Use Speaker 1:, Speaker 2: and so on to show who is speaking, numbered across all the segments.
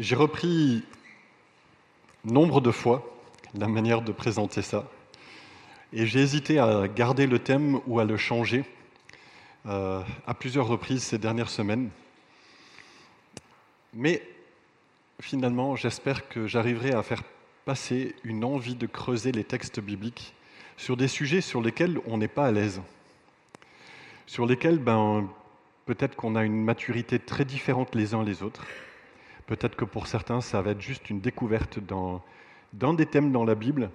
Speaker 1: J'ai repris nombre de fois la manière de présenter ça. Et j'ai hésité à garder le thème ou à le changer euh, à plusieurs reprises ces dernières semaines. Mais finalement, j'espère que j'arriverai à faire passer une envie de creuser les textes bibliques sur des sujets sur lesquels on n'est pas à l'aise, sur lesquels ben, peut-être qu'on a une maturité très différente les uns les autres. Peut-être que pour certains, ça va être juste une découverte dans, dans des thèmes dans la Bible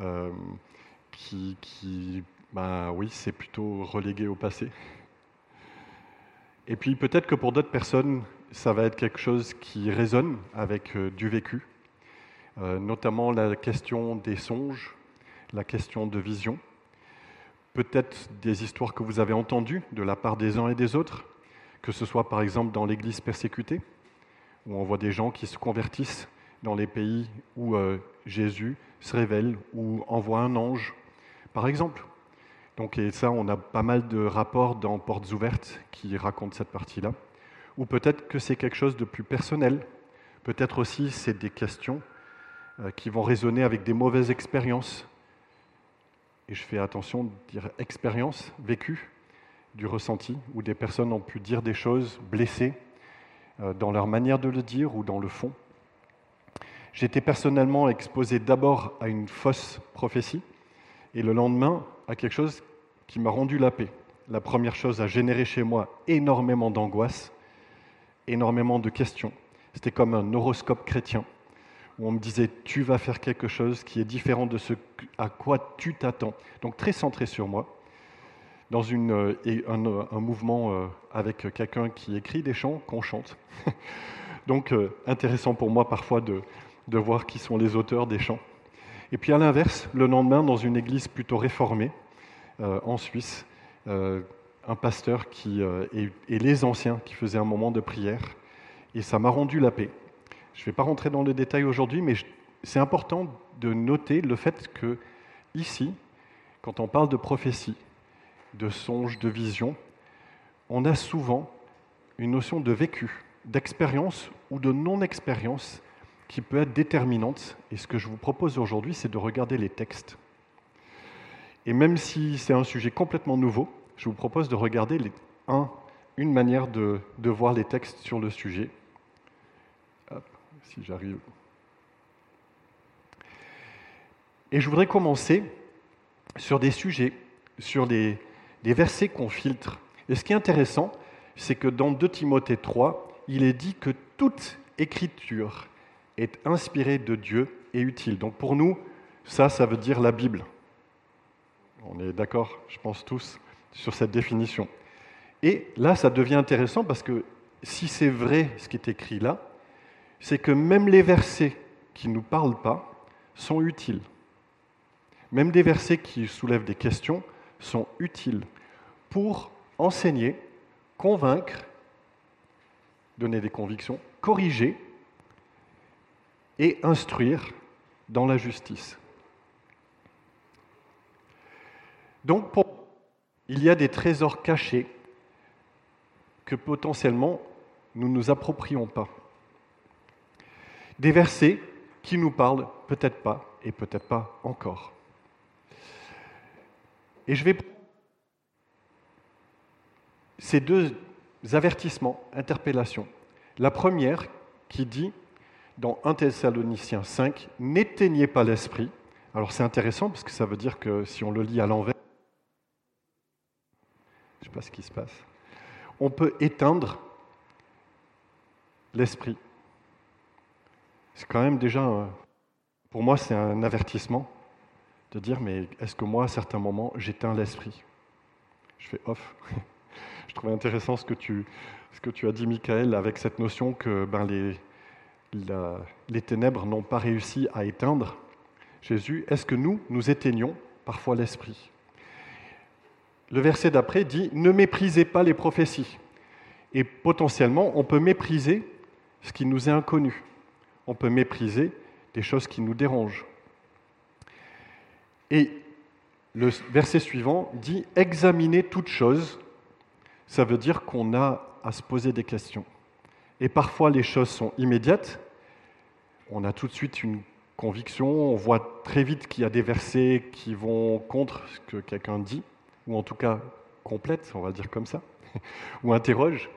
Speaker 1: euh, qui, ben, oui, c'est plutôt relégué au passé. Et puis peut-être que pour d'autres personnes, ça va être quelque chose qui résonne avec euh, du vécu, euh, notamment la question des songes, la question de vision, peut-être des histoires que vous avez entendues de la part des uns et des autres, que ce soit par exemple dans l'Église persécutée, où on voit des gens qui se convertissent dans les pays où euh, Jésus se révèle ou envoie un ange, par exemple. Donc, et ça, on a pas mal de rapports dans Portes ouvertes qui racontent cette partie-là. Ou peut-être que c'est quelque chose de plus personnel. Peut-être aussi c'est des questions euh, qui vont résonner avec des mauvaises expériences. Et je fais attention de dire expérience vécue, du ressenti, où des personnes ont pu dire des choses blessées dans leur manière de le dire ou dans le fond. J'étais personnellement exposé d'abord à une fausse prophétie et le lendemain à quelque chose qui m'a rendu la paix. La première chose a généré chez moi énormément d'angoisse, énormément de questions. C'était comme un horoscope chrétien où on me disait tu vas faire quelque chose qui est différent de ce à quoi tu t'attends. Donc très centré sur moi dans une, euh, un, mouvement euh, avec quelqu'un qui écrit des chants qu'on chante. Donc euh, intéressant pour moi parfois de, voir qui sont les auteurs des chants. Et puis à l'inverse, le lendemain, dans une église plutôt réformée en Suisse, un pasteur qui, et, et, les anciens qui faisaient un moment de prière. Et ça m'a rendu la paix. Je ne vais pas rentrer dans le détail aujourd'hui, mais c'est important de noter le fait que ici, quand on parle de prophétie, de songe, de vision, on a souvent une notion de vécu, d'expérience ou de non-expérience qui peut être déterminante. Et ce que je vous propose aujourd'hui, c'est de regarder les textes. Et même si c'est un sujet complètement nouveau, je vous propose de regarder une manière de, voir les textes sur le sujet. Si j'arrive. Et je voudrais commencer sur des sujets, sur des, des versets qu'on filtre. Et ce qui est intéressant, c'est que dans 2 Timothée 3, il est dit que toute écriture est inspirée de Dieu et utile. Donc pour nous, ça, ça veut dire la Bible. On est d'accord, je pense tous, sur cette définition. Et là, ça devient intéressant parce que si c'est vrai ce qui est écrit là, c'est que même les versets qui ne nous parlent pas sont utiles. Même des versets qui soulèvent des questions sont utiles pour enseigner, convaincre, donner des convictions, corriger et instruire dans la justice. Donc, il y a des trésors cachés que potentiellement nous ne nous approprions pas. Des versets qui nous parlent peut-être pas et peut-être pas encore. Et je vais ces deux avertissements, interpellations. La première qui dit dans 1 Thessaloniciens 5, n'éteignez pas l'esprit. Alors c'est intéressant parce que ça veut dire que si on le lit à l'envers, je ne sais pas ce qui se passe, on peut éteindre l'esprit. C'est quand même déjà, pour moi, c'est un avertissement de dire, mais est-ce que moi, à certains moments, j'éteins l'esprit? Je fais off. Je trouvais intéressant ce que tu, as dit, Michael, avec cette notion que ben, les, les ténèbres n'ont pas réussi à éteindre Jésus. Est-ce que nous, nous éteignons parfois l'esprit? Le verset d'après dit Ne méprisez pas les prophéties. Et potentiellement, on peut mépriser ce qui nous est inconnu. On peut mépriser des choses qui nous dérangent. Et le verset suivant dit Examinez toutes choses ça veut dire qu'on a à se poser des questions. Et parfois les choses sont immédiates, on a tout de suite une conviction, on voit très vite qu'il y a des versets qui vont contre ce que quelqu'un dit, ou en tout cas complète, on va dire comme ça, ou interroge.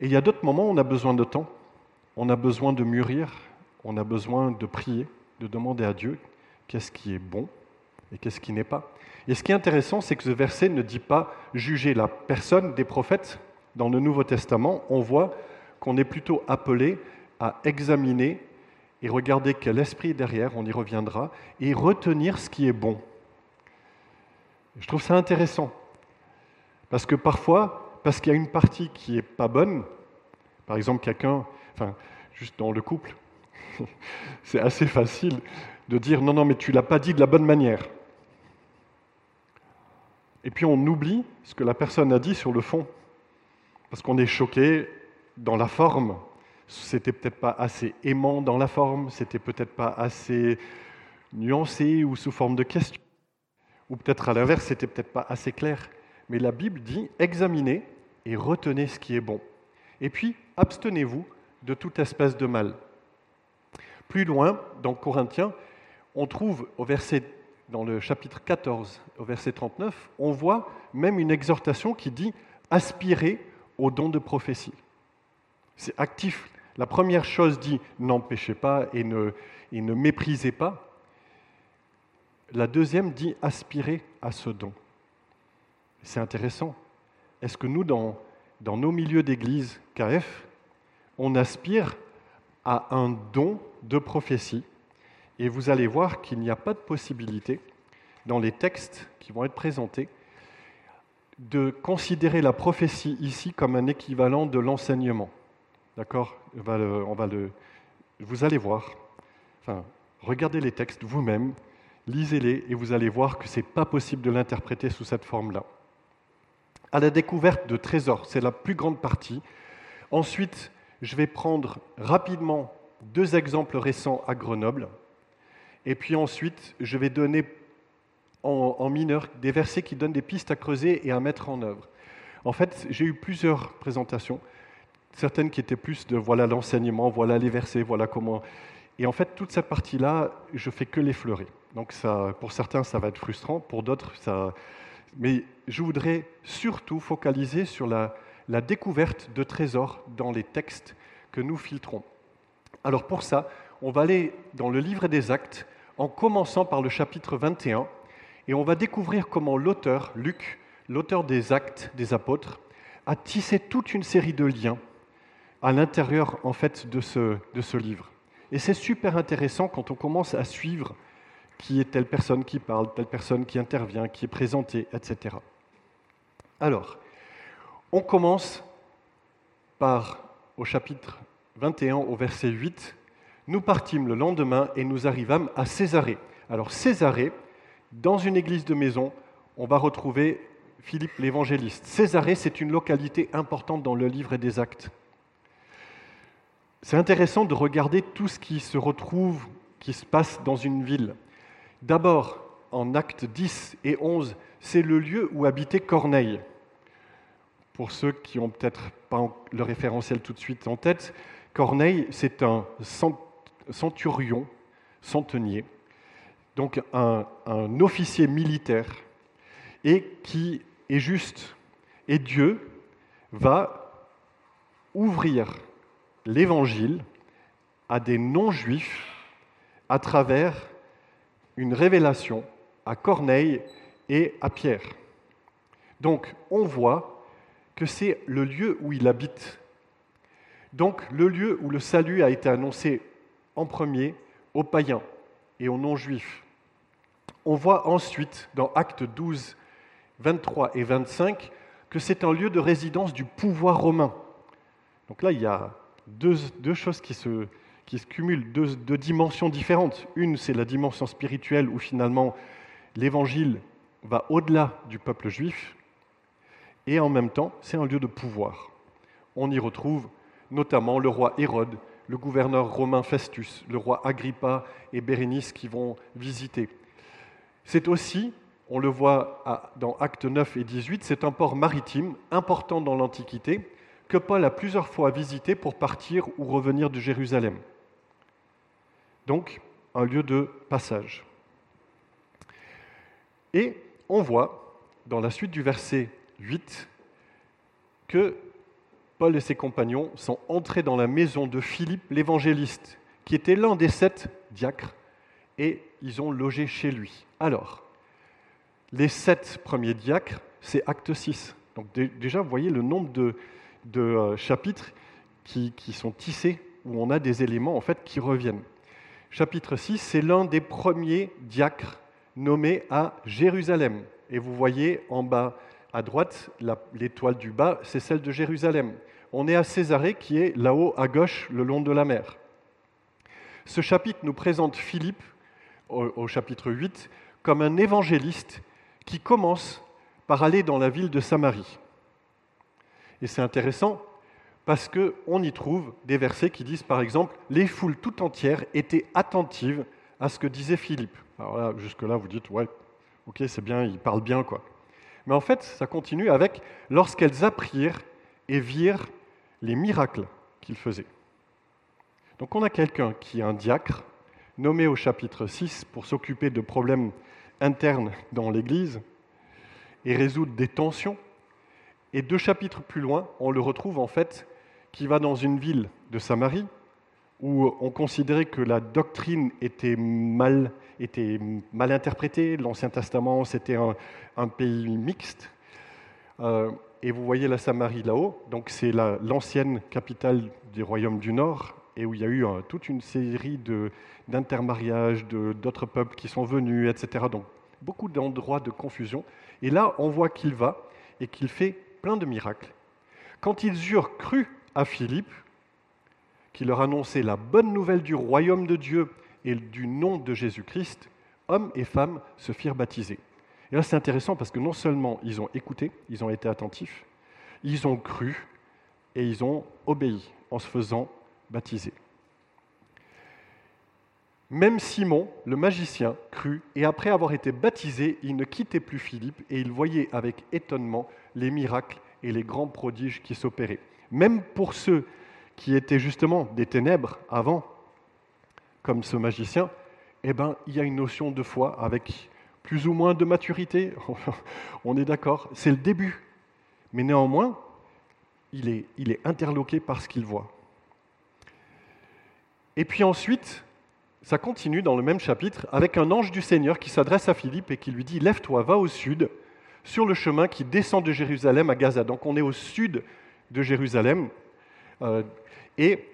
Speaker 1: Et il y a d'autres moments où on a besoin de temps, on a besoin de mûrir, on a besoin de prier, de demander à Dieu qu'est-ce qui est bon et qu'est-ce qui n'est pas. Et ce qui est intéressant, c'est que ce verset ne dit pas juger la personne des prophètes. Dans le Nouveau Testament, on voit qu'on est plutôt appelé à examiner et regarder quel esprit est derrière, on y reviendra, et retenir ce qui est bon. Je trouve ça intéressant, parce que parfois, parce qu'il y a une partie qui n'est pas bonne, par exemple quelqu'un, enfin, juste dans le couple, c'est assez facile de dire non, non, mais tu l'as pas dit de la bonne manière. Et puis on oublie ce que la personne a dit sur le fond, parce qu'on est choqué dans la forme. C'était peut-être pas assez aimant dans la forme, c'était peut-être pas assez nuancé ou sous forme de question. Ou peut-être à l'inverse, c'était peut-être pas assez clair. Mais la Bible dit examinez et retenez ce qui est bon. Et puis abstenez-vous de toute espèce de mal. Plus loin, dans Corinthiens, on trouve dans le chapitre 14, au verset 39, on voit même une exhortation qui dit aspirez au don de prophétie. C'est actif. La première chose dit n'empêchez pas et ne, et ne méprisez pas. La deuxième dit aspirez à ce don. C'est intéressant. Est-ce que nous, dans, dans nos milieux d'église KF, on aspire à un don de prophétie? Et vous allez voir qu'il n'y a pas de possibilité dans les textes qui vont être présentés de considérer la prophétie ici comme un équivalent de l'enseignement. D'accord? On va le, Vous allez voir. Regardez les textes vous-même, lisez-les et vous allez voir que ce n'est pas possible de l'interpréter sous cette forme-là. À la découverte de trésors, c'est la plus grande partie. Ensuite, je vais prendre rapidement deux exemples récents à Grenoble. Et puis ensuite, je vais donner en, mineur des versets qui donnent des pistes à creuser et à mettre en œuvre. En fait, j'ai eu plusieurs présentations, certaines qui étaient plus de voilà l'enseignement, voilà les versets, voilà comment. Et en fait, toute cette partie-là, je fais que l'effleurer. Donc ça, pour certains, ça va être frustrant, pour d'autres, ça. Mais je voudrais surtout focaliser sur la, la découverte de trésors dans les textes que nous filtrons. Alors pour ça, on va aller dans le livre des actes en commençant par le chapitre 21 et on va découvrir comment l'auteur, Luc, l'auteur des actes des apôtres, a tissé toute une série de liens à l'intérieur en fait de ce, de ce livre. Et c'est super intéressant quand on commence à suivre qui est telle personne qui parle, telle personne qui intervient, qui est présentée, etc. Alors, on commence par, au chapitre 21, au verset 8, Nous partîmes le lendemain et nous arrivâmes à Césarée. Alors Césarée, dans une église de maison, on va retrouver Philippe l'évangéliste. Césarée, c'est une localité importante dans le livre des actes. C'est intéressant de regarder tout ce qui se retrouve, qui se passe dans une ville. D'abord, en actes 10 et 11, c'est le lieu où habitait Corneille. Pour ceux qui n'ont peut-être pas le référentiel tout de suite en tête, Corneille, c'est un centurion, centenier, donc un, officier militaire, et qui est juste. Et Dieu va ouvrir l'évangile à des non-juifs à travers une révélation à Corneille et à Pierre. Donc on voit que c'est le lieu où il habite. Donc le lieu où le salut a été annoncé en premier aux païens et aux non-juifs. On voit ensuite dans Actes 12, 23 et 25 que c'est un lieu de résidence du pouvoir romain. Donc là, il y a deux, choses qui se, cumulent, deux dimensions différentes. Une, c'est la dimension spirituelle où finalement l'évangile va au-delà du peuple juif, et en même temps, c'est un lieu de pouvoir. On y retrouve notamment le roi Hérode, le gouverneur romain Festus, le roi Agrippa et Bérénice qui vont visiter. C'est aussi, on le voit dans Actes 9 et 18, c'est un port maritime important dans l'Antiquité que Paul a plusieurs fois visité pour partir ou revenir de Jérusalem. donc un lieu de passage. Et on voit, dans la suite du verset 8, que Paul et ses compagnons sont entrés dans la maison de Philippe l'évangéliste, qui était l'un des sept diacres, et ils ont logé chez lui. Alors, les sept premiers diacres, c'est acte 6. Donc déjà, vous voyez le nombre de, euh, chapitres qui, sont tissés, où on a des éléments en fait qui reviennent. Chapitre 6, c'est l'un des premiers diacres nommés à Jérusalem. Et vous voyez en bas à droite, l'étoile du bas, c'est celle de Jérusalem. On est à Césarée, qui est là-haut à gauche, le long de la mer. Ce chapitre nous présente Philippe, au, chapitre 8, comme un évangéliste qui commence par aller dans la ville de Samarie. Et c'est intéressant parce qu'on y trouve des versets qui disent, par exemple, les foules tout entières étaient attentives à ce que disait Philippe. Alors là, jusque-là, vous dites, ouais, ok, c'est bien, il parle bien, quoi. Mais en fait, ça continue avec lorsqu'elles apprirent et virent les miracles qu'il faisait. Donc on a quelqu'un qui est un diacre, nommé au chapitre 6 pour s'occuper de problèmes internes dans l'Église et résoudre des tensions. Et deux chapitres plus loin, on le retrouve en fait qui va dans une ville de Samarie où on considérait que la doctrine était mal, interprétée. L'Ancien Testament, c'était un, pays mixte. Euh, et vous voyez la Samarie là-haut, donc c'est l'ancienne capitale du royaume du Nord, et où il y a eu toute une série d'intermariages, d'autres peuples qui sont venus, etc. Donc beaucoup d'endroits de confusion. Et là, on voit qu'il va et qu'il fait plein de miracles. Quand ils eurent cru à Philippe, qui leur annonçait la bonne nouvelle du royaume de Dieu et du nom de Jésus-Christ, hommes et femmes se firent baptiser. Et là, c'est intéressant parce que non seulement ils ont écouté, ils ont été attentifs, ils ont cru et ils ont obéi en se faisant baptiser. Même Simon, le magicien, crut, et après avoir été baptisé, il ne quittait plus Philippe, et il voyait avec étonnement les miracles et les grands prodiges qui s'opéraient. Même pour ceux qui étaient justement des ténèbres avant, comme ce magicien, eh ben, il y a une notion de foi avec plus ou moins de maturité, on est d'accord, c'est le début. Mais néanmoins, il est, interloqué par ce qu'il voit. Et puis ensuite, ça continue dans le même chapitre avec un ange du Seigneur qui s'adresse à Philippe et qui lui dit Lève-toi, va au sud, sur le chemin qui descend de Jérusalem à Gaza. Donc on est au sud de Jérusalem. Euh, et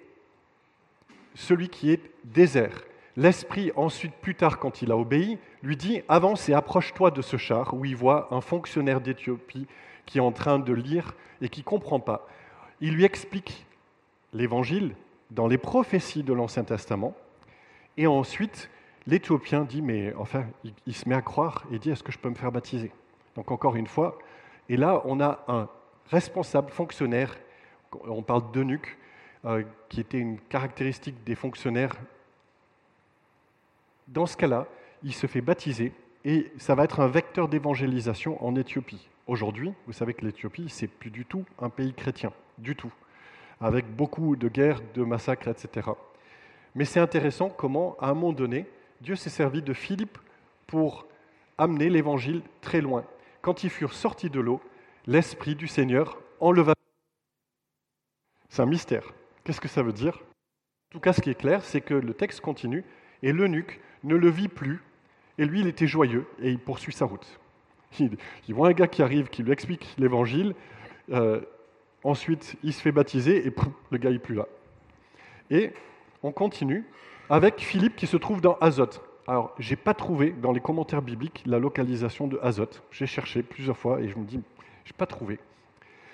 Speaker 1: celui qui est désert. L'Esprit, ensuite, plus tard, quand il a obéi, lui dit Avance et approche-toi de ce char, où il voit un fonctionnaire d'Éthiopie qui est en train de lire et qui ne comprend pas. Il lui explique l'évangile dans les prophéties de l'Ancien Testament. Et ensuite, l'Éthiopien dit Mais enfin, il, se met à croire et dit Est-ce que je peux me faire baptiser? Donc, encore une fois, et là, on a un responsable fonctionnaire, on parle d'eunuque, euh, qui était une caractéristique des fonctionnaires. Dans ce cas-là, il se fait baptiser et ça va être un vecteur d'évangélisation en Éthiopie. Aujourd'hui, vous savez que l'Éthiopie, c'est plus du tout un pays chrétien, du tout, avec beaucoup de guerres, de massacres, etc. Mais c'est intéressant comment, à un moment donné, Dieu s'est servi de Philippe pour amener l'évangile très loin. Quand ils furent sortis de l'eau, l'Esprit du Seigneur enleva. C'est un mystère. Qu'est-ce que ça veut dire? En tout cas, ce qui est clair, c'est que le texte continue et l'eunuque ne le vit plus. Et lui, il était joyeux et il poursuit sa route. Il, voit un gars qui arrive, qui lui explique l'évangile. Euh, ensuite, il se fait baptiser et le gars n'est plus là. Et on continue avec Philippe qui se trouve dans Azote. Alors, je n'ai pas trouvé dans les commentaires bibliques la localisation de Azote. J'ai cherché plusieurs fois et je me dis, je n'ai pas trouvé.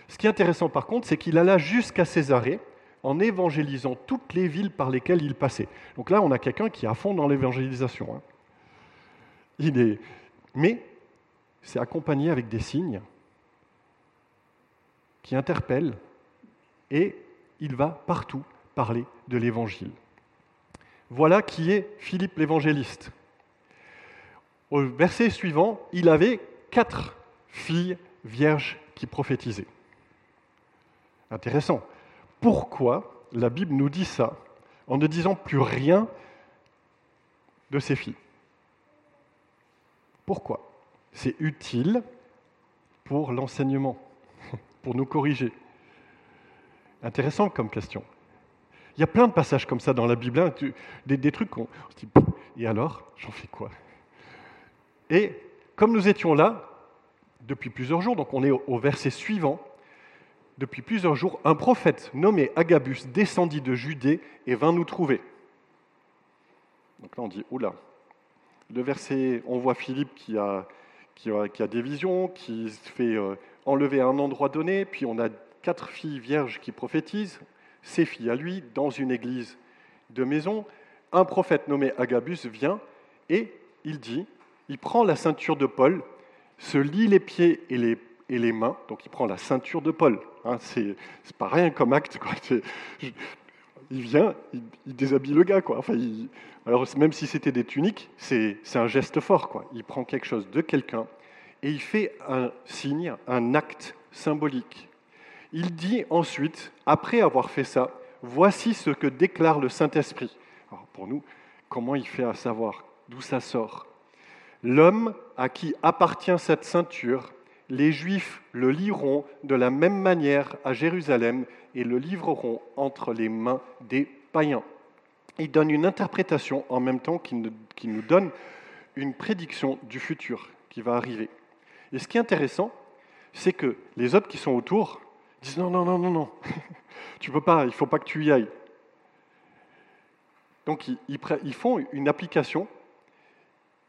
Speaker 1: Ce qui est intéressant par contre, c'est qu'il alla jusqu'à Césarée en évangélisant toutes les villes par lesquelles il passait. Donc là, on a quelqu'un qui est à fond dans l'évangélisation. Hein. Il est... Mais c'est accompagné avec des signes qui interpellent et il va partout parler de l'évangile. Voilà qui est Philippe l'évangéliste. Au verset suivant, il avait quatre filles vierges qui prophétisaient. Intéressant. Pourquoi la Bible nous dit ça en ne disant plus rien de ses filles. Pourquoi? C'est utile pour l'enseignement, pour nous corriger. Intéressant comme question. Il y a plein de passages comme ça dans la Bible, hein, des, trucs qu'on se dit, et alors, j'en fais quoi? Et comme nous étions là depuis plusieurs jours, donc on est au verset suivant, depuis plusieurs jours, un prophète nommé Agabus descendit de Judée et vint nous trouver. Donc là, on dit, oula. Le verset, on voit Philippe qui a, qui a, des visions, qui se fait euh, enlever à un endroit donné, puis on a quatre filles vierges qui prophétisent, ses filles à lui, dans une église de maison. Un prophète nommé Agabus vient et il dit, il prend la ceinture de Paul, se lie les pieds et les, et les mains, donc il prend la ceinture de Paul. Hein, c'est pas rien comme acte. il vient, il, déshabille le gars. Quoi. Enfin, alors même si c'était des tuniques, c'est un geste fort. Il prend quelque chose de quelqu'un et il fait un signe, un acte symbolique. Il dit ensuite, après avoir fait ça, voici ce que déclare le Saint-Esprit. pour nous, comment il fait à savoir d'où ça sort? L'homme à qui appartient cette ceinture les Juifs le liront de la même manière à Jérusalem et le livreront entre les mains des païens. Il donne une interprétation en même temps qu'il nous donne une prédiction du futur qui va arriver. Et ce qui est intéressant, c'est que les autres qui sont autour disent non, non, non, non, non, tu peux pas, il faut pas que tu y ailles. Donc ils font une application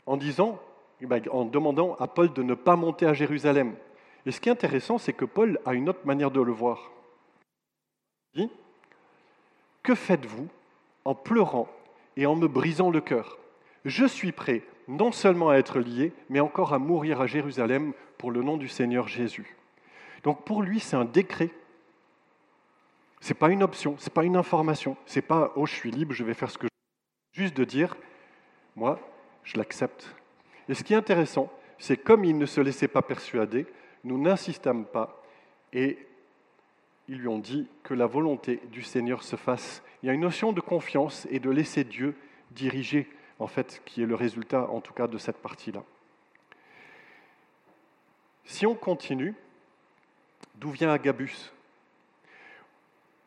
Speaker 1: en disant en demandant à Paul de ne pas monter à Jérusalem. Et ce qui est intéressant, c'est que Paul a une autre manière de le voir. Il dit, que faites-vous en pleurant et en me brisant le cœur? Je suis prêt non seulement à être lié, mais encore à mourir à Jérusalem pour le nom du Seigneur Jésus. Donc pour lui, c'est un décret. Ce n'est pas une option, ce n'est pas une information, ce n'est pas oh je suis libre, je vais faire ce que je veux. Juste de dire, moi, je l'accepte, et ce qui est intéressant, c'est comme il ne se laissait pas persuader, nous n'insistâmes pas et ils lui ont dit que la volonté du Seigneur se fasse. Il y a une notion de confiance et de laisser Dieu diriger, en fait, qui est le résultat, en tout cas, de cette partie-là. Si on continue, d'où vient Agabus?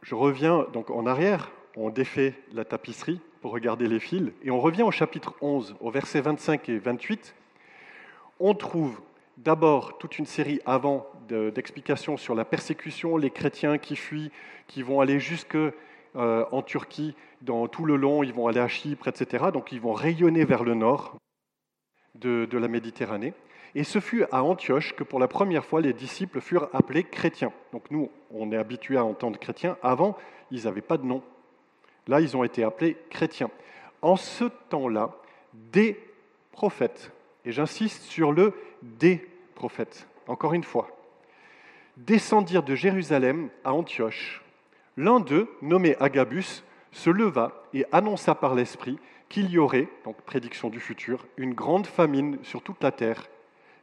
Speaker 1: Je reviens donc en arrière, on défait la tapisserie pour regarder les fils, et on revient au chapitre 11, au verset 25 et 28. On trouve d'abord toute une série avant d'explications sur la persécution, les chrétiens qui fuient, qui vont aller jusque euh, en Turquie, dans tout le long, ils vont aller à Chypre, etc. Donc ils vont rayonner vers le nord de, de la Méditerranée. Et ce fut à Antioche que pour la première fois les disciples furent appelés chrétiens. Donc nous, on est habitués à entendre chrétiens. Avant, ils n'avaient pas de nom. Là, ils ont été appelés chrétiens. En ce temps-là, des prophètes, et j'insiste sur le des prophètes, encore une fois, descendirent de Jérusalem à Antioche. L'un d'eux, nommé Agabus, se leva et annonça par l'Esprit qu'il y aurait, donc prédiction du futur, une grande famine sur toute la terre.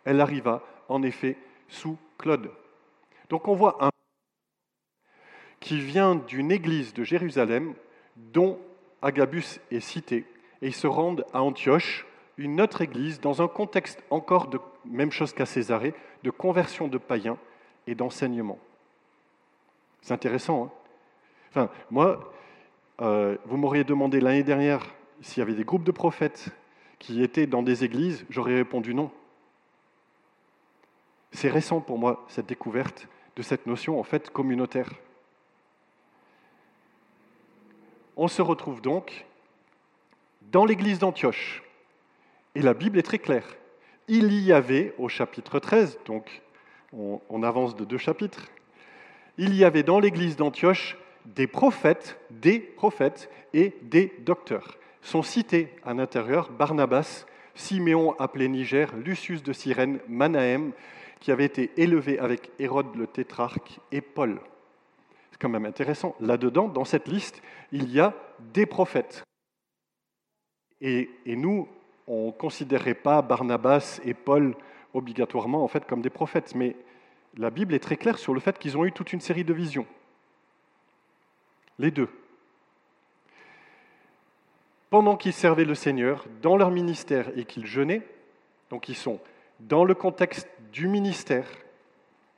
Speaker 1: Elle arriva en effet sous Claude. Donc on voit un qui vient d'une église de Jérusalem dont Agabus est cité, et ils se rendent à Antioche, une autre église, dans un contexte encore de même chose qu'à Césarée, de conversion de païens et d'enseignement. C'est intéressant. Hein enfin, moi, euh, vous m'auriez demandé l'année dernière s'il y avait des groupes de prophètes qui étaient dans des églises, j'aurais répondu non. C'est récent pour moi, cette découverte de cette notion en fait communautaire. On se retrouve donc dans l'église d'Antioche. Et la Bible est très claire. Il y avait au chapitre 13, donc on, avance de deux chapitres, il y avait dans l'église d'Antioche des prophètes, des prophètes et des docteurs. Sont cités à l'intérieur Barnabas, Siméon appelé Niger, Lucius de Cyrène, Manahem, qui avait été élevé avec Hérode le tétrarque, et Paul quand même intéressant. Là-dedans, dans cette liste, il y a des prophètes. Et, nous, on ne considérait pas Barnabas et Paul obligatoirement en fait comme des prophètes, mais la Bible est très claire sur le fait qu'ils ont eu toute une série de visions. Les deux.
Speaker 2: pendant qu'ils servaient le Seigneur, dans leur ministère et qu'ils jeûnaient, donc ils sont dans le contexte du ministère,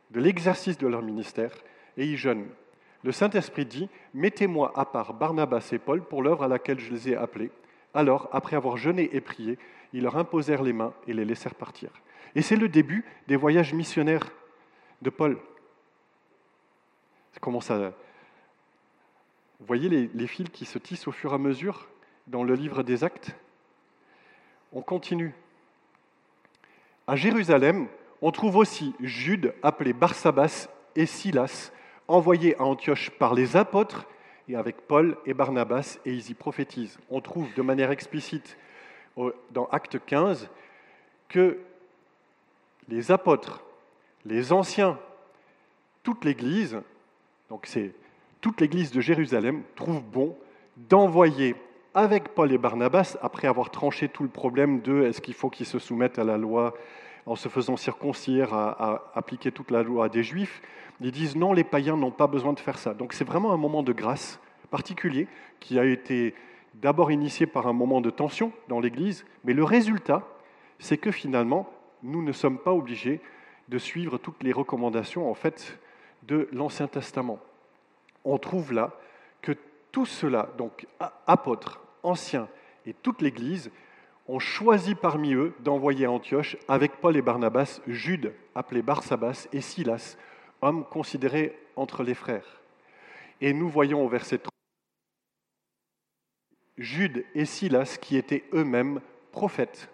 Speaker 2: de l'exercice de leur ministère, et ils jeûnent. Le Saint-Esprit dit, Mettez-moi à part Barnabas et Paul pour l'œuvre à laquelle je les ai appelés. Alors, après avoir jeûné et prié, ils leur imposèrent les mains et les laissèrent partir. Et c'est le début des voyages missionnaires de Paul. Ça Vous voyez les, les fils qui se tissent au fur et à mesure dans le livre des Actes? On continue. À Jérusalem, on trouve aussi Jude, appelé Barsabas, et Silas, envoyés à Antioche par les apôtres, et avec Paul et Barnabas, et ils y prophétisent. On trouve de manière explicite dans Acte 15 que les apôtres, les anciens, toute l'Église, donc c'est toute l'Église de Jérusalem, trouve bon d'envoyer avec Paul et Barnabas, après avoir tranché tout le problème de est-ce qu'il faut qu'ils se soumettent à la loi en se faisant circoncire, à, appliquer toute la loi des juifs, ils disent non, les païens n'ont pas besoin de faire ça. Donc c'est vraiment un moment de grâce particulier qui a été d'abord initié par un moment de tension dans l'Église, mais le résultat, c'est que finalement, nous ne sommes pas obligés de suivre toutes les recommandations en fait de l'Ancien Testament. On trouve là que tout cela, donc apôtres, anciens et toute l'Église, ont choisi parmi eux d'envoyer à Antioche, avec Paul et Barnabas, Jude, appelé Barsabas, et Silas, hommes considérés entre les frères. Et nous voyons au verset 3, Jude et Silas, qui étaient eux-mêmes prophètes,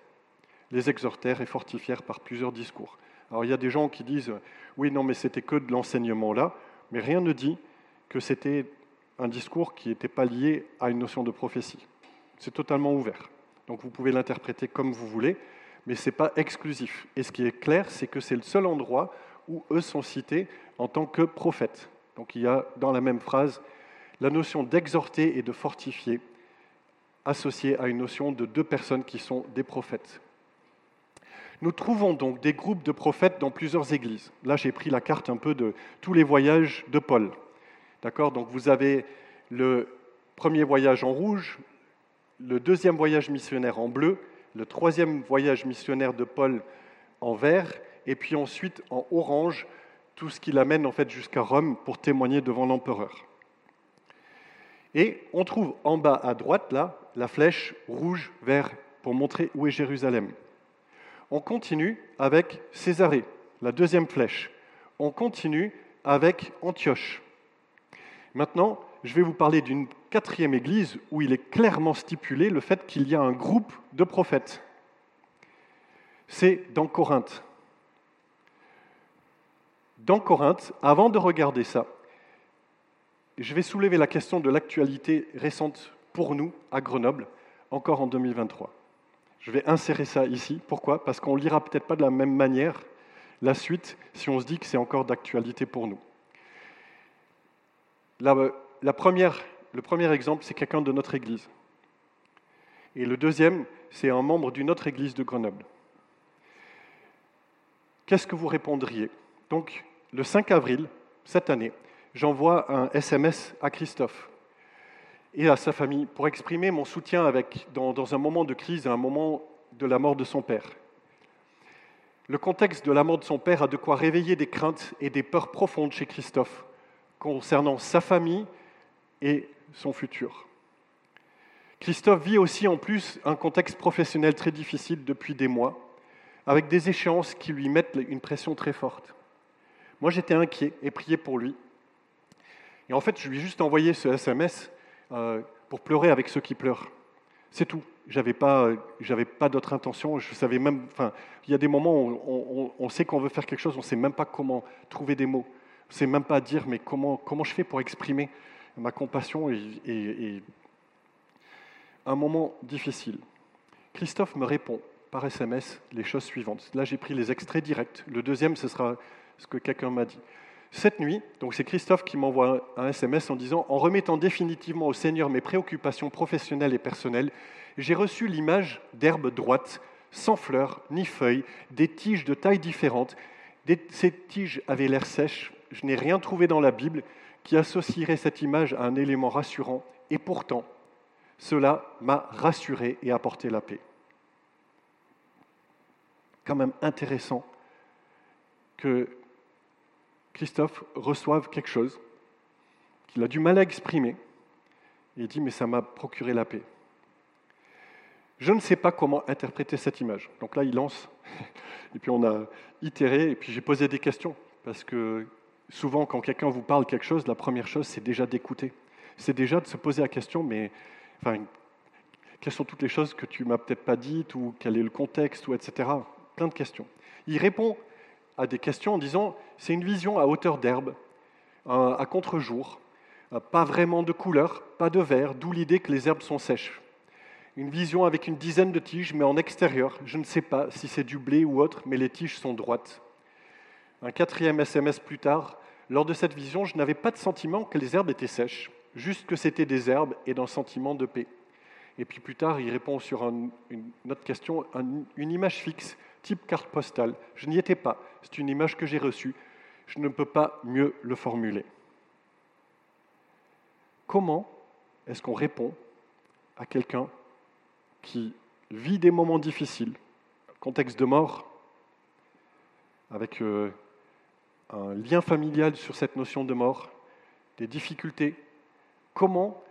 Speaker 2: les exhortèrent et fortifièrent par plusieurs discours. Alors il y a des gens qui disent, oui, non, mais c'était que de l'enseignement là, mais rien ne dit que c'était un discours qui n'était pas lié à une notion de prophétie. C'est totalement ouvert. Donc vous pouvez l'interpréter comme vous voulez, mais ce n'est pas exclusif. Et ce qui est clair, c'est que c'est le seul endroit où eux sont cités en tant que prophètes. Donc il y a dans la même phrase la notion d'exhorter et de fortifier associée à une notion de deux personnes qui sont des prophètes. Nous trouvons donc des groupes de prophètes dans plusieurs églises. Là, j'ai pris la carte un peu de tous les voyages de Paul. D'accord? Donc vous avez le premier voyage en rouge, le deuxième voyage missionnaire en bleu, le troisième voyage missionnaire de Paul en vert, et puis ensuite en orange, tout ce qui l'amène en fait jusqu'à Rome pour témoigner devant l'empereur. Et on trouve en bas à droite là la flèche rouge vert pour montrer où est Jérusalem. On continue avec Césarée, la deuxième flèche. On continue avec Antioche. Maintenant, je vais vous parler d'une quatrième église où il est clairement stipulé le fait qu'il y a un groupe de prophètes. C'est dans Corinthe. Dans Corinthe, avant de regarder ça, je vais soulever la question de l'actualité récente pour nous à Grenoble, encore en 2023. Je vais insérer ça ici. Pourquoi? Parce qu'on ne lira peut-être pas de la même manière la suite si on se dit que c'est encore d'actualité pour nous. La, la première le premier exemple, c'est quelqu'un de notre Église. Et le deuxième, c'est un membre d'une autre Église de Grenoble. Qu'est-ce que vous répondriez Donc, le 5 avril, cette année, j'envoie un SMS à Christophe et à sa famille pour exprimer mon soutien dans, dans un moment de crise, un moment de la mort de son père. Le contexte de la mort de son père a de quoi réveiller des craintes et des peurs profondes chez Christophe concernant sa famille et son futur. Christophe vit aussi en plus un contexte professionnel très difficile depuis des mois, avec des échéances qui lui mettent une pression très forte. Moi, j'étais inquiet et priais pour lui. Et en fait, je lui ai juste envoyé ce SMS euh, pour pleurer avec ceux qui pleurent. C'est tout. J'avais pas, j'avais pas d'autre intention. Je savais même. Enfin, il y a des moments où on, on sait qu'on veut faire quelque chose, on ne sait même pas comment trouver des mots. On ne sait même pas dire, mais comment, comment je fais pour exprimer ma compassion est, un moment difficile. Christophe me répond par SMS les choses suivantes. Là, j'ai pris les extraits directs. Le deuxième, ce sera ce que quelqu'un m'a dit. Cette nuit, donc c'est Christophe qui m'envoie un SMS en disant En remettant définitivement au Seigneur mes préoccupations professionnelles et personnelles, j'ai reçu l'image d'herbes droites, sans fleurs ni feuilles, des tiges de tailles différentes. Ces tiges avaient l'air sèches. Je n'ai rien trouvé dans la Bible qui associerait cette image à un élément rassurant. Et pourtant, Cela m'a rassuré et apporté la paix. Quand même intéressant que Christophe reçoive quelque chose qu'il a du mal à exprimer. Il dit, mais ça m'a procuré la paix. Je ne sais pas comment interpréter cette image. Donc là, il lance, et puis on a itéré, et puis j'ai posé des questions, parce que souvent, quand quelqu'un vous parle quelque chose, la première chose, c'est déjà d'écouter. C'est déjà de se poser la question, mais enfin, quelles sont toutes les choses que tu m'as peut-être pas dites, ou quel est le contexte, ou etc. Plein de questions. Il répond à des questions en disant, c'est une vision à hauteur d'herbe, à contre-jour, pas vraiment de couleur, pas de vert, d'où l'idée que les herbes sont sèches. Une vision avec une dizaine de tiges, mais en extérieur. Je ne sais pas si c'est du blé ou autre, mais les tiges sont droites. Un quatrième SMS plus tard, lors de cette vision, je n'avais pas de sentiment que les herbes étaient sèches, juste que c'était des herbes et d'un sentiment de paix. Et puis plus tard, il répond sur une autre question, une image fixe, type carte postale. Je n'y étais pas, c'est une image que j'ai reçue. Je ne peux pas mieux le formuler. Comment est-ce qu'on répond à quelqu'un qui vit des moments difficiles, contexte de mort, avec euh, un lien familial sur cette notion de mort, des difficultés Comment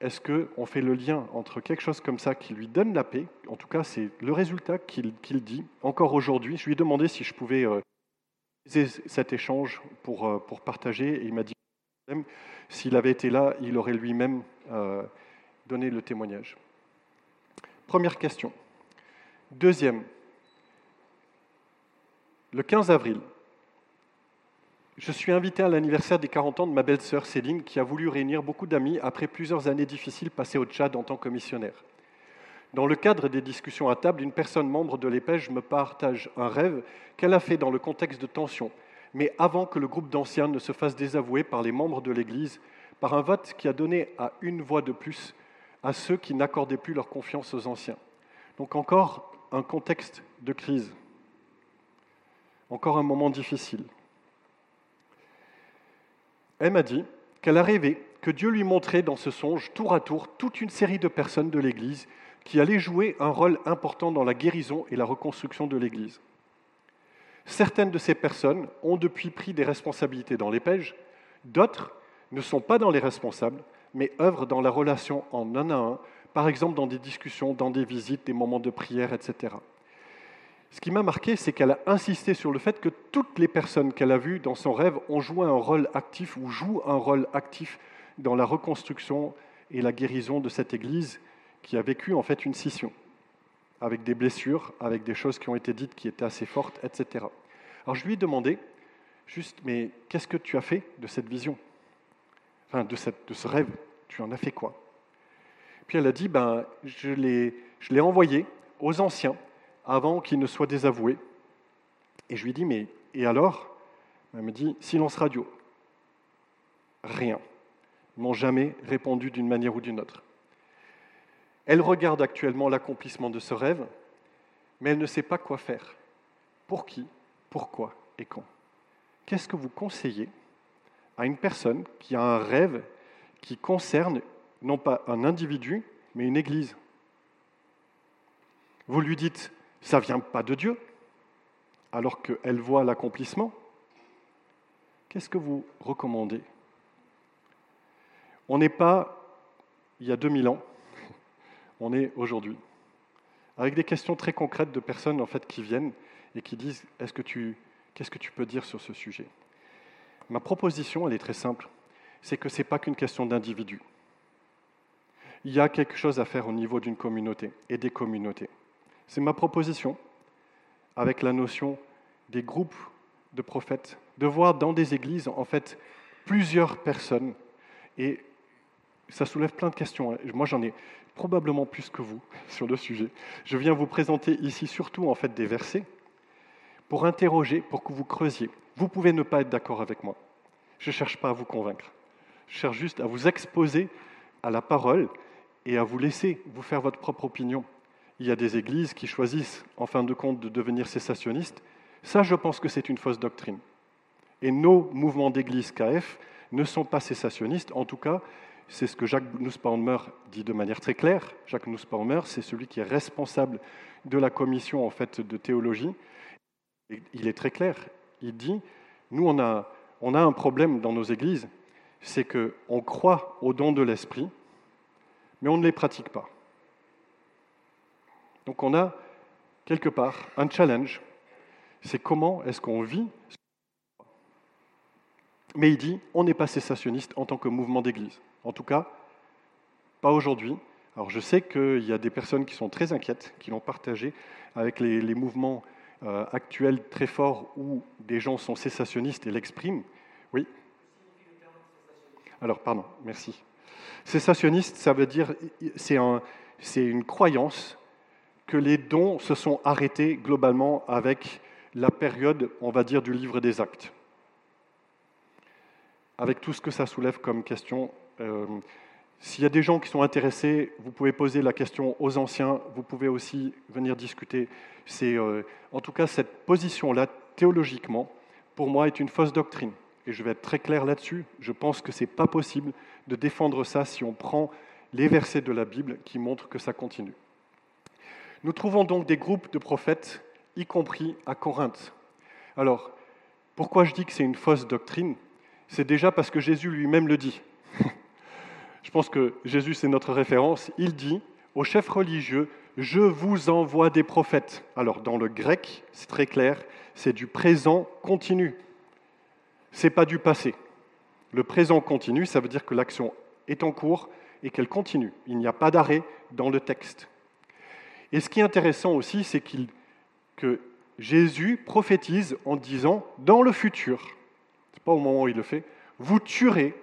Speaker 2: est-ce qu'on fait le lien entre quelque chose comme ça qui lui donne la paix En tout cas, c'est le résultat qu'il dit encore aujourd'hui. Je lui ai demandé si je pouvais euh, cet échange pour, euh, pour partager et il m'a dit s'il avait été là, il aurait lui-même euh, donné le témoignage. Première question. Deuxième, le 15 avril, je suis invité à l'anniversaire des 40 ans de ma belle-sœur Céline, qui a voulu réunir beaucoup d'amis après plusieurs années difficiles passées au Tchad en tant que missionnaire. Dans le cadre des discussions à table, une personne membre de l'EPEJ me partage un rêve qu'elle a fait dans le contexte de tension, mais avant que le groupe d'anciens ne se fasse désavouer par les membres de l'Église, par un vote qui a donné à une voix de plus à ceux qui n'accordaient plus leur confiance aux anciens. Donc encore un contexte de crise, encore un moment difficile. Elle m'a dit qu'elle a rêvé que Dieu lui montrait dans ce songe, tour à tour, toute une série de personnes de l'Église qui allaient jouer un rôle important dans la guérison et la reconstruction de l'Église. Certaines de ces personnes ont depuis pris des responsabilités dans les pèges, d'autres ne sont pas dans les responsables, mais œuvrent dans la relation en un à un, par exemple dans des discussions, dans des visites, des moments de prière, etc. Ce qui m'a marqué, c'est qu'elle a insisté sur le fait que toutes les personnes qu'elle a vues dans son rêve ont joué un rôle actif ou jouent un rôle actif dans la reconstruction et la guérison de cette Église qui a vécu en fait une scission avec des blessures, avec des choses qui ont été dites qui étaient assez fortes, etc. Alors je lui ai demandé, juste, mais qu'est-ce que tu as fait de cette vision? Enfin, de, ce rêve, tu en as fait quoi? Puis elle a dit, ben, je l'ai envoyé aux anciens avant qu'ils ne soient désavoués. Et je lui dit, mais et alors? Elle me dit, silence radio. Rien. Ils m'ont jamais répondu d'une manière ou d'une autre. Elle regarde actuellement l'accomplissement de ce rêve, mais elle ne sait pas quoi faire. Pour qui, pourquoi et quand? Qu'est-ce que vous conseillez à une personne qui a un rêve qui concerne non pas un individu, mais une église? Vous lui dites, ça ne vient pas de Dieu, alors qu'elle voit l'accomplissement. Qu'est-ce que vous recommandez? On n'est pas, il y a 2000 ans, on est aujourd'hui. Avec des questions très concrètes de personnes en fait, qui viennent et qui disent est-ce que tu, Qu'est-ce que tu peux dire sur ce sujet? Ma proposition, elle est très simple c'est que ce n'est pas qu'une question d'individu. Il y a quelque chose à faire au niveau d'une communauté et des communautés. C'est ma proposition, avec la notion des groupes de prophètes, de voir dans des églises, en fait, plusieurs personnes. Et ça soulève plein de questions. Moi, j'en ai probablement plus que vous sur le sujet. Je viens vous présenter ici surtout en fait des versets pour interroger, pour que vous creusiez. Vous pouvez ne pas être d'accord avec moi. Je ne cherche pas à vous convaincre. Je cherche juste à vous exposer à la parole et à vous laisser vous faire votre propre opinion. Il y a des églises qui choisissent, en fin de compte, de devenir cessationnistes. Ça, je pense que c'est une fausse doctrine. Et nos mouvements d'église KF ne sont pas cessationnistes. En tout cas, c'est ce que Jacques Nussbaumer dit de manière très claire. Jacques Nussbaumer, c'est celui qui est responsable de la commission en fait de théologie. il est très clair. Il dit nous, on on a un problème dans nos églises, c'est qu'on croit aux dons de l'esprit, mais on ne les pratique pas. Donc on a quelque part un challenge, c'est comment est-ce qu'on vit. Mais il dit, on n'est pas cessationniste en tant que mouvement d'Église. En tout cas, pas aujourd'hui. Alors je sais qu'il y a des personnes qui sont très inquiètes, qui l'ont partagé avec les, mouvements euh, actuels très forts où des gens sont cessationnistes et l'expriment. Oui Alors, pardon, merci. Cessationniste, ça veut dire, c'est une croyance que les dons se sont arrêtés globalement avec la période, on va dire, du livre des actes. Avec tout ce que ça soulève comme question. Euh, s'il y a des gens qui sont intéressés, vous pouvez poser la question aux anciens, vous pouvez aussi venir discuter. Euh, en tout cas, cette position-là, théologiquement, pour moi, est une fausse doctrine. Et je vais être très clair là-dessus. Je pense que ce n'est pas possible de défendre ça si on prend les versets de la Bible qui montrent que ça continue. Nous trouvons donc des groupes de prophètes, y compris à Corinthe. Alors, pourquoi je dis que c'est une fausse doctrine? C'est déjà parce que Jésus lui-même le dit. je pense que Jésus, c'est notre référence. Il dit aux chefs religieux, je vous envoie des prophètes. Alors, dans le grec, c'est très clair, c'est du présent continu. Ce n'est pas du passé. Le présent continu, ça veut dire que l'action est en cours et qu'elle continue. Il n'y a pas d'arrêt dans le texte. Et ce qui est intéressant aussi, c'est que Jésus prophétise en disant, dans le futur, ce n'est pas au moment où il le fait, vous tuerez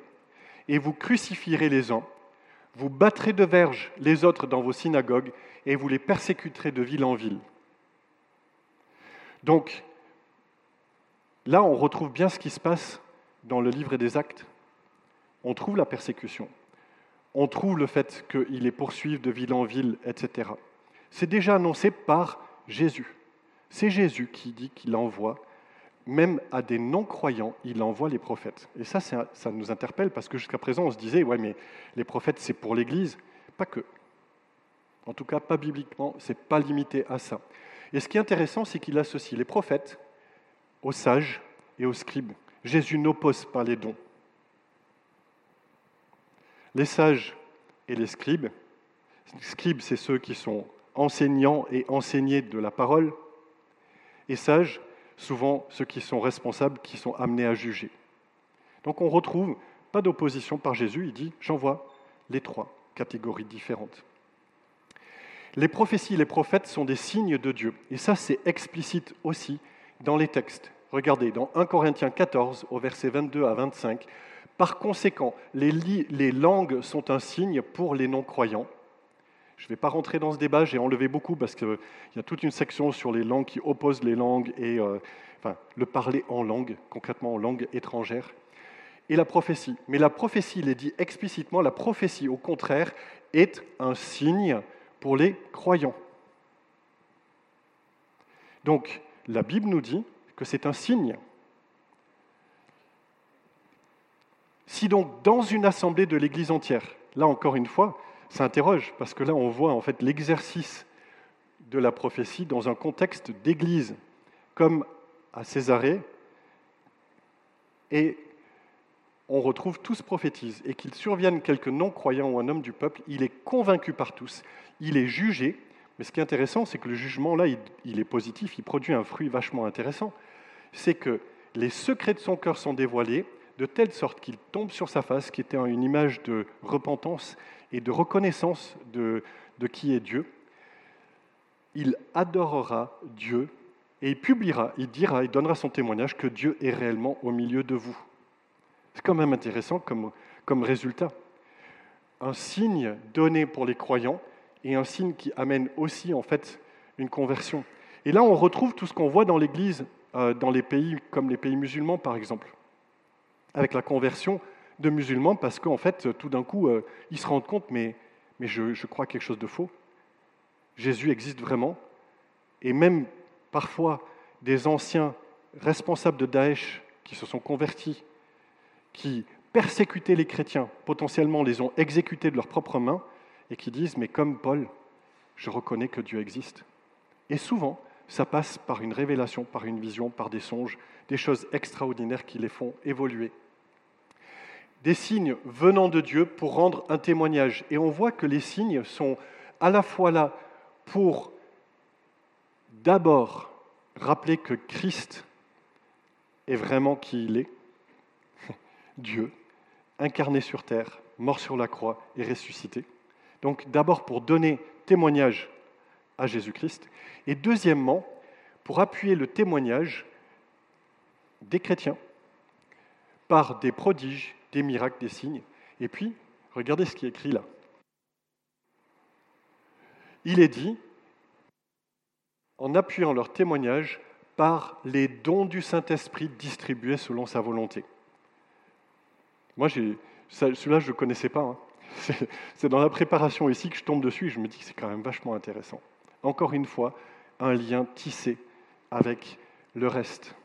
Speaker 2: et vous crucifierez les uns, vous battrez de verges les autres dans vos synagogues et vous les persécuterez de ville en ville. Donc, là, on retrouve bien ce qui se passe dans le livre des actes. On trouve la persécution. On trouve le fait qu'il les poursuive de ville en ville, etc c'est déjà annoncé par Jésus. C'est Jésus qui dit qu'il envoie, même à des non-croyants, il envoie les prophètes. Et ça, ça nous interpelle parce que jusqu'à présent, on se disait, ouais, mais les prophètes, c'est pour l'Église. Pas que. En tout cas, pas bibliquement, c'est pas limité à ça. Et ce qui est intéressant, c'est qu'il associe les prophètes aux sages et aux scribes. Jésus n'oppose pas les dons. Les sages et les scribes, scribes, c'est ceux qui sont enseignants et enseignés de la parole, et sages, souvent ceux qui sont responsables, qui sont amenés à juger. Donc on retrouve pas d'opposition par Jésus, il dit j'envoie les trois catégories différentes. Les prophéties les prophètes sont des signes de Dieu, et ça c'est explicite aussi dans les textes. Regardez, dans 1 Corinthiens 14, au verset 22 à 25, par conséquent, les langues sont un signe pour les non-croyants, je ne vais pas rentrer dans ce débat, j'ai enlevé beaucoup parce qu'il y a toute une section sur les langues qui opposent les langues et euh, le parler en langue, concrètement en langue étrangère, et la prophétie. Mais la prophétie, il est dit explicitement, la prophétie, au contraire, est un signe pour les croyants. Donc, la Bible nous dit que c'est un signe. Si donc, dans une assemblée de l'Église entière, là encore une fois, ça interroge, parce que là, on voit en fait l'exercice de la prophétie dans un contexte d'église, comme à Césarée, et on retrouve tous prophétisent, et qu'il survienne quelques non-croyants ou un homme du peuple, il est convaincu par tous, il est jugé, mais ce qui est intéressant, c'est que le jugement, là, il est positif, il produit un fruit vachement intéressant, c'est que les secrets de son cœur sont dévoilés, de telle sorte qu'il tombe sur sa face, qui était une image de repentance et de reconnaissance de, qui est Dieu, il adorera Dieu et il publiera, il dira, il donnera son témoignage que Dieu est réellement au milieu de vous. C'est quand même intéressant comme, résultat. Un signe donné pour les croyants et un signe qui amène aussi en fait une conversion. Et là, on retrouve tout ce qu'on voit dans l'Église, euh, dans les pays comme les pays musulmans par exemple, avec la conversion de musulmans parce qu'en fait, tout d'un coup, euh, ils se rendent compte, mais, je, crois quelque chose de faux. Jésus existe vraiment. Et même parfois, des anciens responsables de Daesh qui se sont convertis, qui persécuté les chrétiens, potentiellement les ont exécutés de leurs propres mains, et qui disent, mais comme Paul, je reconnais que Dieu existe. Et souvent, ça passe par une révélation, par une vision, par des songes, des choses extraordinaires qui les font évoluer. Des signes venant de Dieu pour rendre un témoignage. Et on voit que les signes sont à la fois là pour d'abord rappeler que Christ est vraiment qui il est, Dieu, incarné sur terre, mort sur la croix et ressuscité. Donc d'abord pour donner témoignage à Jésus-Christ, et deuxièmement pour appuyer le témoignage des chrétiens par des prodiges, des miracles, des signes. Et puis, regardez ce qui est écrit là. Il est dit, en appuyant leur témoignage par les dons du Saint-Esprit distribués selon sa volonté. Moi, celui-là, je ne connaissais pas. Hein. C'est dans la préparation ici que je tombe dessus et je me dis que c'est quand même vachement intéressant. Encore une fois, un lien tissé avec le reste.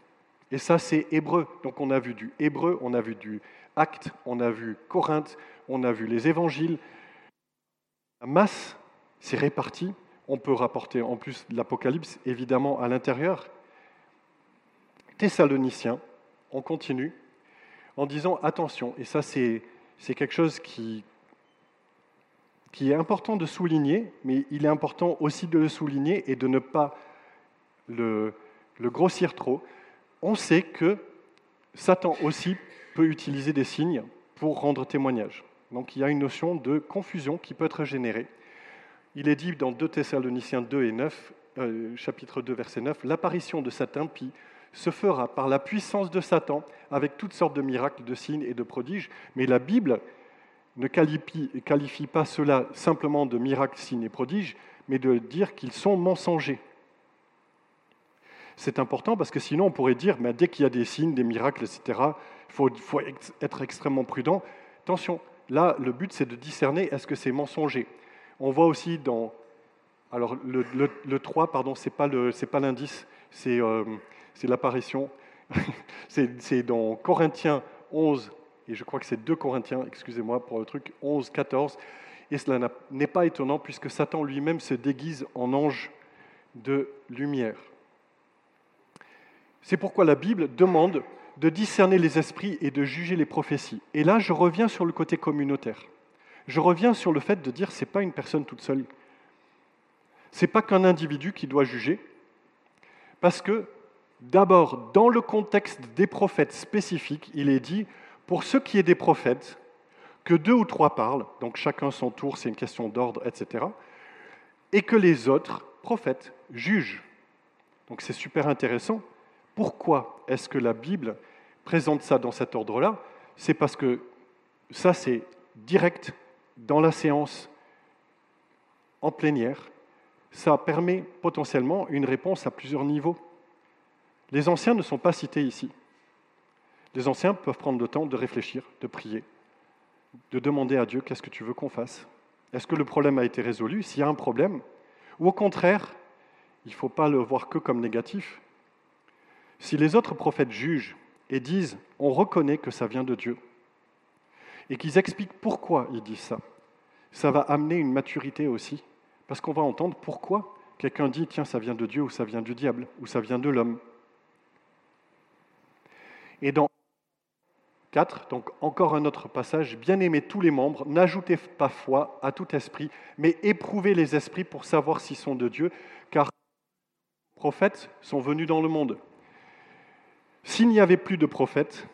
Speaker 2: Et ça, c'est hébreu. Donc on a vu du hébreu, on a vu du acte, on a vu Corinthe, on a vu les évangiles. La masse, c'est réparti. On peut rapporter en plus l'Apocalypse, évidemment, à l'intérieur. Thessaloniciens, on continue en disant attention, et ça c'est quelque chose qui, est important de souligner, mais il est important aussi de le souligner et de ne pas le grossir trop. On sait que Satan aussi peut utiliser des signes pour rendre témoignage. Donc il y a une notion de confusion qui peut être générée. Il est dit dans 2 Thessaloniciens 2 et 9, euh, chapitre 2, verset 9, l'apparition de cet impie se fera par la puissance de Satan, avec toutes sortes de miracles, de signes et de prodiges. Mais la Bible ne qualifie, qualifie pas cela simplement de miracles, signes et prodiges, mais de dire qu'ils sont mensongers. C'est important parce que sinon on pourrait dire, mais dès qu'il y a des signes, des miracles, etc., il faut, être extrêmement prudent. Attention, là, le but c'est de discerner est-ce que c'est mensonger? On voit aussi dans... Alors le, 3, pardon, ce n'est pas l'indice, c'est... Euh, l'apparition. c'est dans Corinthiens 11, et je crois que c'est 2 Corinthiens, excusez-moi pour le truc, 11, 14. Et cela n'est pas étonnant puisque Satan lui-même se déguise en ange de lumière. C'est pourquoi la Bible demande de discerner les esprits et de juger les prophéties. Et là, je reviens sur le côté communautaire. Je reviens sur le fait de dire c'est pas une personne toute seule. C'est pas qu'un individu qui doit juger, parce que D'abord, dans le contexte des prophètes spécifiques, il est dit, pour ce qui est des prophètes, que deux ou trois parlent, donc chacun son tour, c'est une question d'ordre, etc., et que les autres prophètes jugent. Donc c'est super intéressant. Pourquoi est-ce que la Bible présente ça dans cet ordre-là? C'est parce que ça, c'est direct dans la séance en plénière. Ça permet potentiellement une réponse à plusieurs niveaux. Les anciens ne sont pas cités ici. Les anciens peuvent prendre le temps de réfléchir, de prier, de demander à Dieu qu'est-ce que tu veux qu'on fasse? Est-ce que le problème a été résolu? S'il y a un problème, ou au contraire, il ne faut pas le voir que comme négatif. Si les autres prophètes jugent et disent on reconnaît que ça vient de Dieu, et qu'ils expliquent pourquoi ils disent ça, ça va amener une maturité aussi, parce qu'on va entendre pourquoi quelqu'un dit tiens, ça vient de Dieu, ou ça vient du diable, ou ça vient de l'homme. Et dans 4, donc encore un autre passage, bien aimez tous les membres, n'ajoutez pas foi à tout esprit, mais éprouvez les esprits pour savoir s'ils sont de Dieu, car les prophètes sont venus dans le monde. S'il n'y avait plus de prophètes,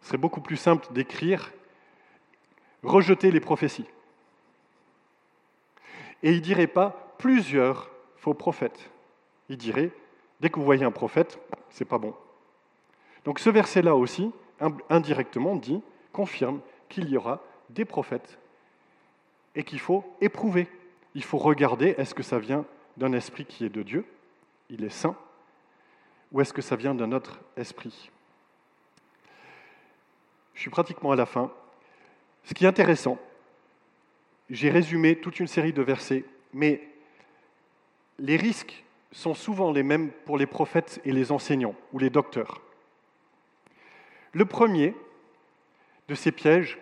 Speaker 2: ce serait beaucoup plus simple d'écrire rejeter les prophéties. Et il ne dirait pas plusieurs faux prophètes. Il dirait dès que vous voyez un prophète, c'est pas bon. Donc ce verset-là aussi, indirectement, dit, confirme qu'il y aura des prophètes et qu'il faut éprouver. Il faut regarder, est-ce que ça vient d'un esprit qui est de Dieu, il est saint, ou est-ce que ça vient d'un autre esprit? Je suis pratiquement à la fin. Ce qui est intéressant, j'ai résumé toute une série de versets, mais les risques sont souvent les mêmes pour les prophètes et les enseignants ou les docteurs. Le premier, de ces pièges,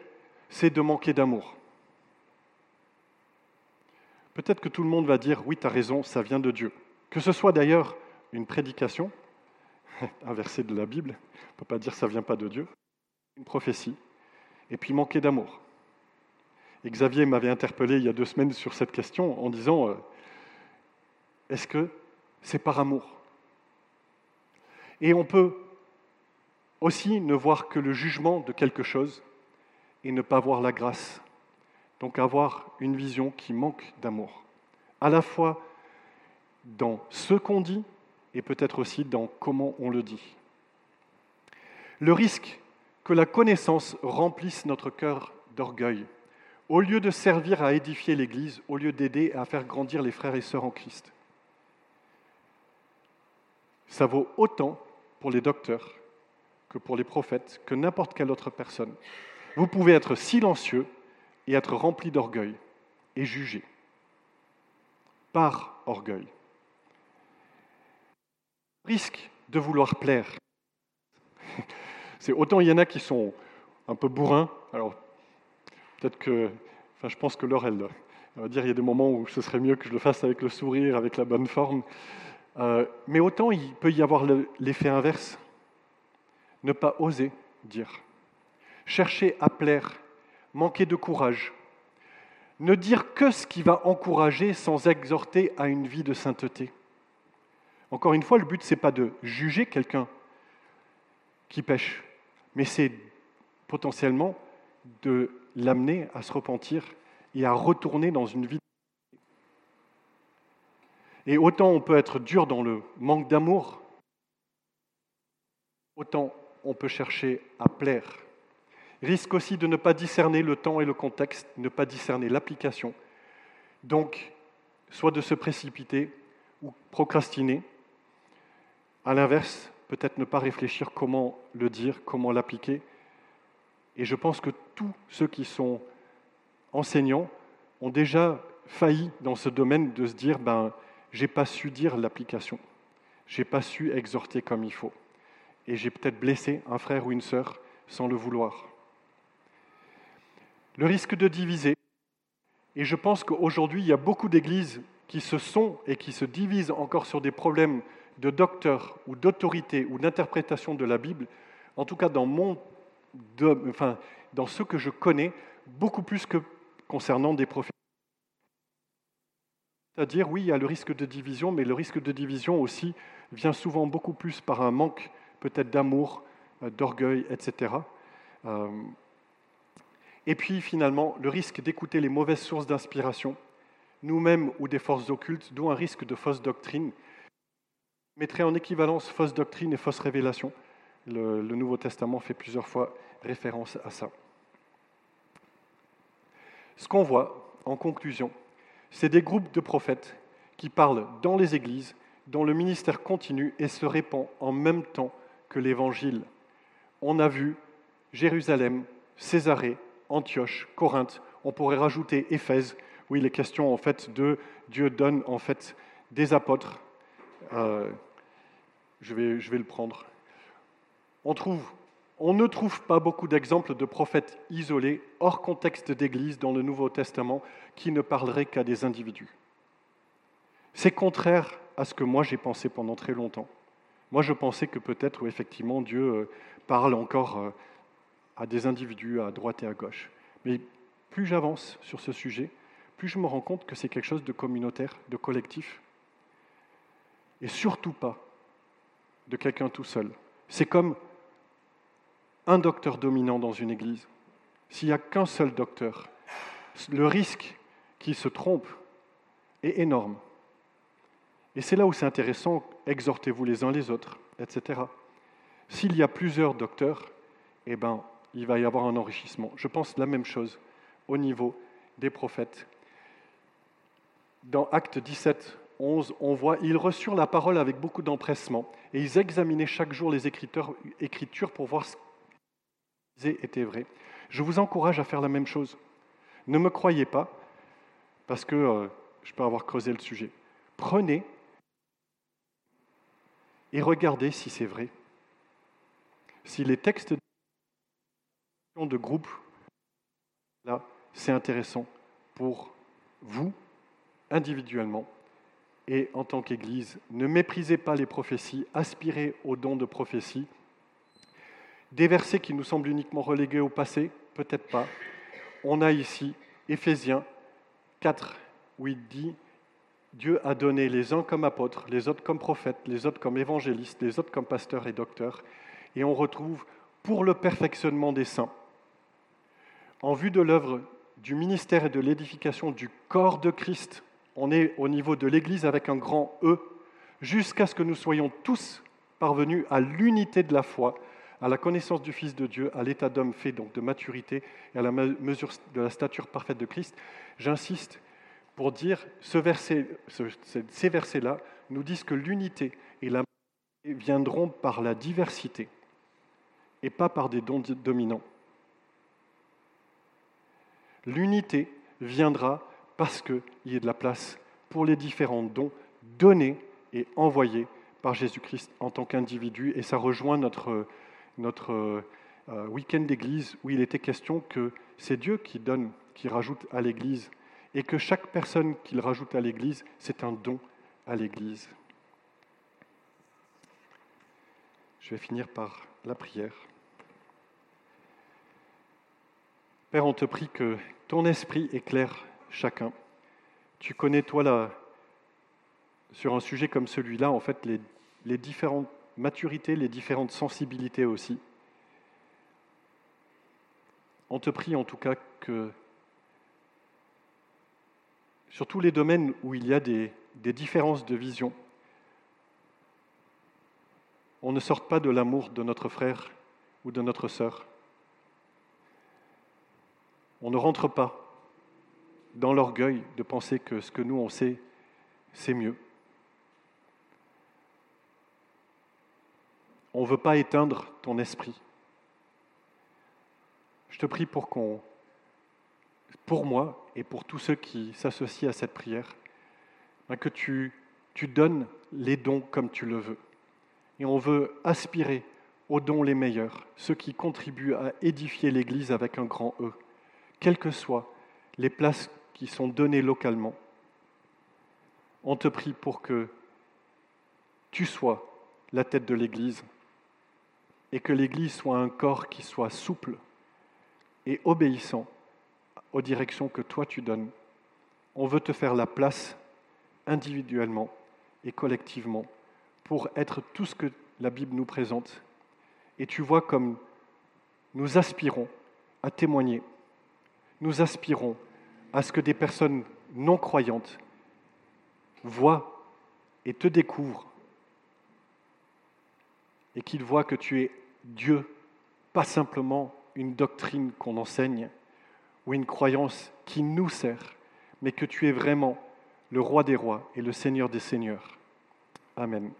Speaker 2: c'est de manquer d'amour. Peut-être que tout le monde va dire oui, tu as raison, ça vient de Dieu. Que ce soit d'ailleurs une prédication, un verset de la Bible, on ne peut pas dire ça vient pas de Dieu, une prophétie, et puis manquer d'amour. Et Xavier m'avait interpellé il y a deux semaines sur cette question en disant, euh, est-ce que c'est par amour? Et on peut aussi ne voir que le jugement de quelque chose et ne pas voir la grâce. Donc avoir une vision qui manque d'amour, à la fois dans ce qu'on dit et peut-être aussi dans comment on le dit. Le risque que la connaissance remplisse notre cœur d'orgueil, au lieu de servir à édifier l'Église, au lieu d'aider à faire grandir les frères et sœurs en Christ. Ça vaut autant pour les docteurs que pour les prophètes, que n'importe quelle autre personne. Vous pouvez être silencieux et être rempli d'orgueil et jugé par orgueil. Risque de vouloir plaire. Autant il y en a qui sont un peu bourrins. Alors peut-être que, enfin, je pense que Laure, elle, va dire il y a des moments où ce serait mieux que je le fasse avec le sourire, avec la bonne forme. Euh, mais autant il peut y avoir l'effet inverse. Ne pas oser dire. Chercher à plaire. Manquer de courage. Ne dire que ce qui va encourager sans exhorter à une vie de sainteté. Encore une fois, le but, ce n'est pas de juger quelqu'un qui pêche, mais c'est potentiellement de l'amener à se repentir et à retourner dans une vie. Et autant on peut être dur dans le manque d'amour, autant on peut chercher à plaire. Risque aussi de ne pas discerner le temps et le contexte, ne pas discerner l'application. Donc, soit de se précipiter ou procrastiner. À l'inverse, peut-être ne pas réfléchir comment le dire, comment l'appliquer. Et je pense que tous ceux qui sont enseignants ont déjà failli dans ce domaine de se dire ben, j'ai pas su dire l'application, j'ai pas su exhorter comme il faut et j'ai peut-être blessé un frère ou une sœur sans le vouloir. Le risque de diviser, et je pense qu'aujourd'hui, il y a beaucoup d'églises qui se sont et qui se divisent encore sur des problèmes de docteur ou d'autorité ou d'interprétation de la Bible, en tout cas dans, mon, enfin, dans ce que je connais, beaucoup plus que concernant des prophètes. C'est-à-dire, oui, il y a le risque de division, mais le risque de division aussi vient souvent beaucoup plus par un manque peut-être d'amour, euh, d'orgueil, etc. Euh, et puis finalement, le risque d'écouter les mauvaises sources d'inspiration, nous-mêmes ou des forces occultes, d'où un risque de fausse doctrine. Je mettrai en équivalence fausse doctrine et fausse révélation. Le, le Nouveau Testament fait plusieurs fois référence à ça. Ce qu'on voit, en conclusion, c'est des groupes de prophètes qui parlent dans les églises, dont le ministère continue et se répand en même temps que l'Évangile. On a vu Jérusalem, Césarée, Antioche, Corinthe, on pourrait rajouter Éphèse, où il est question en fait de Dieu donne en fait des apôtres. Euh, je, vais, le prendre. On, on ne trouve pas beaucoup d'exemples de prophètes isolés, hors contexte d'Église dans le Nouveau Testament, qui ne parleraient qu'à des individus. C'est contraire à ce que moi j'ai pensé pendant très longtemps. Moi, je pensais que peut-être, effectivement, Dieu euh, parle encore euh, à des individus à droite et à gauche. Mais plus j'avance sur ce sujet, plus je me rends compte que c'est quelque chose de communautaire, de collectif, et surtout pas de quelqu'un tout seul. C'est comme un docteur dominant dans une église. S'il n'y a qu'un seul docteur, le risque qu'il se trompe est énorme. Et c'est là où c'est intéressant, exhortez-vous les uns les autres, etc. S'il y a plusieurs docteurs, eh ben, il va y avoir un enrichissement. Je pense la même chose au niveau des prophètes. Dans Acte 17, 11, on voit, ils reçurent la parole avec beaucoup d'empressement et ils examinaient chaque jour les écritures pour voir ce qui était vrai. Je vous encourage à faire la même chose. Ne me croyez pas, parce que euh, je peux avoir creusé le sujet. Prenez et regardez si c'est vrai. Si les textes de groupe, là, c'est intéressant pour vous, individuellement, et en tant qu'Église. Ne méprisez pas les prophéties, aspirez aux dons de prophétie. Des versets qui nous semblent uniquement relégués au passé, peut-être pas. On a ici Éphésiens 4, où il dit Dieu a donné les uns comme apôtres, les autres comme prophètes, les autres comme évangélistes, les autres comme pasteurs et docteurs. Et on retrouve pour le perfectionnement des saints, en vue de l'œuvre du ministère et de l'édification du corps de Christ, on est au niveau de l'Église avec un grand E, jusqu'à ce que nous soyons tous parvenus à l'unité de la foi, à la connaissance du Fils de Dieu, à l'état d'homme fait, donc de maturité, et à la mesure de la stature parfaite de Christ. J'insiste pour dire, ce ces versets-là nous disent que l'unité et la viendront par la diversité et pas par des dons dominants. L'unité viendra parce qu'il y ait de la place pour les différents dons donnés et envoyés par Jésus-Christ en tant qu'individu. Et ça rejoint notre, notre euh, week-end d'église où il était question que c'est Dieu qui donne, qui rajoute à l'église, et que chaque personne qu'il rajoute à l'église, c'est un don à l'église. Je vais finir par la prière. Père, on te prie que ton esprit éclaire chacun. Tu connais, toi, là, sur un sujet comme celui-là, en fait, les, les différentes maturités, les différentes sensibilités aussi. On te prie en tout cas que sur tous les domaines où il y a des, des différences de vision, on ne sorte pas de l'amour de notre frère ou de notre sœur, on ne rentre pas dans l'orgueil de penser que ce que nous on sait, c'est mieux. On ne veut pas éteindre ton esprit. Je te prie pour qu'on, pour moi et pour tous ceux qui s'associent à cette prière, ben que tu, tu donnes les dons comme tu le veux. Et on veut aspirer aux dons les meilleurs, ceux qui contribuent à édifier l'Église avec un grand E quelles que soient les places qui sont données localement, on te prie pour que tu sois la tête de l'Église et que l'Église soit un corps qui soit souple et obéissant aux directions que toi tu donnes. On veut te faire la place individuellement et collectivement pour être tout ce que la Bible nous présente. Et tu vois comme nous aspirons à témoigner nous aspirons à ce que des personnes non croyantes voient et te découvrent et qu'ils voient que tu es Dieu, pas simplement une doctrine qu'on enseigne ou une croyance qui nous sert, mais que tu es vraiment le roi des rois et le seigneur des seigneurs. Amen.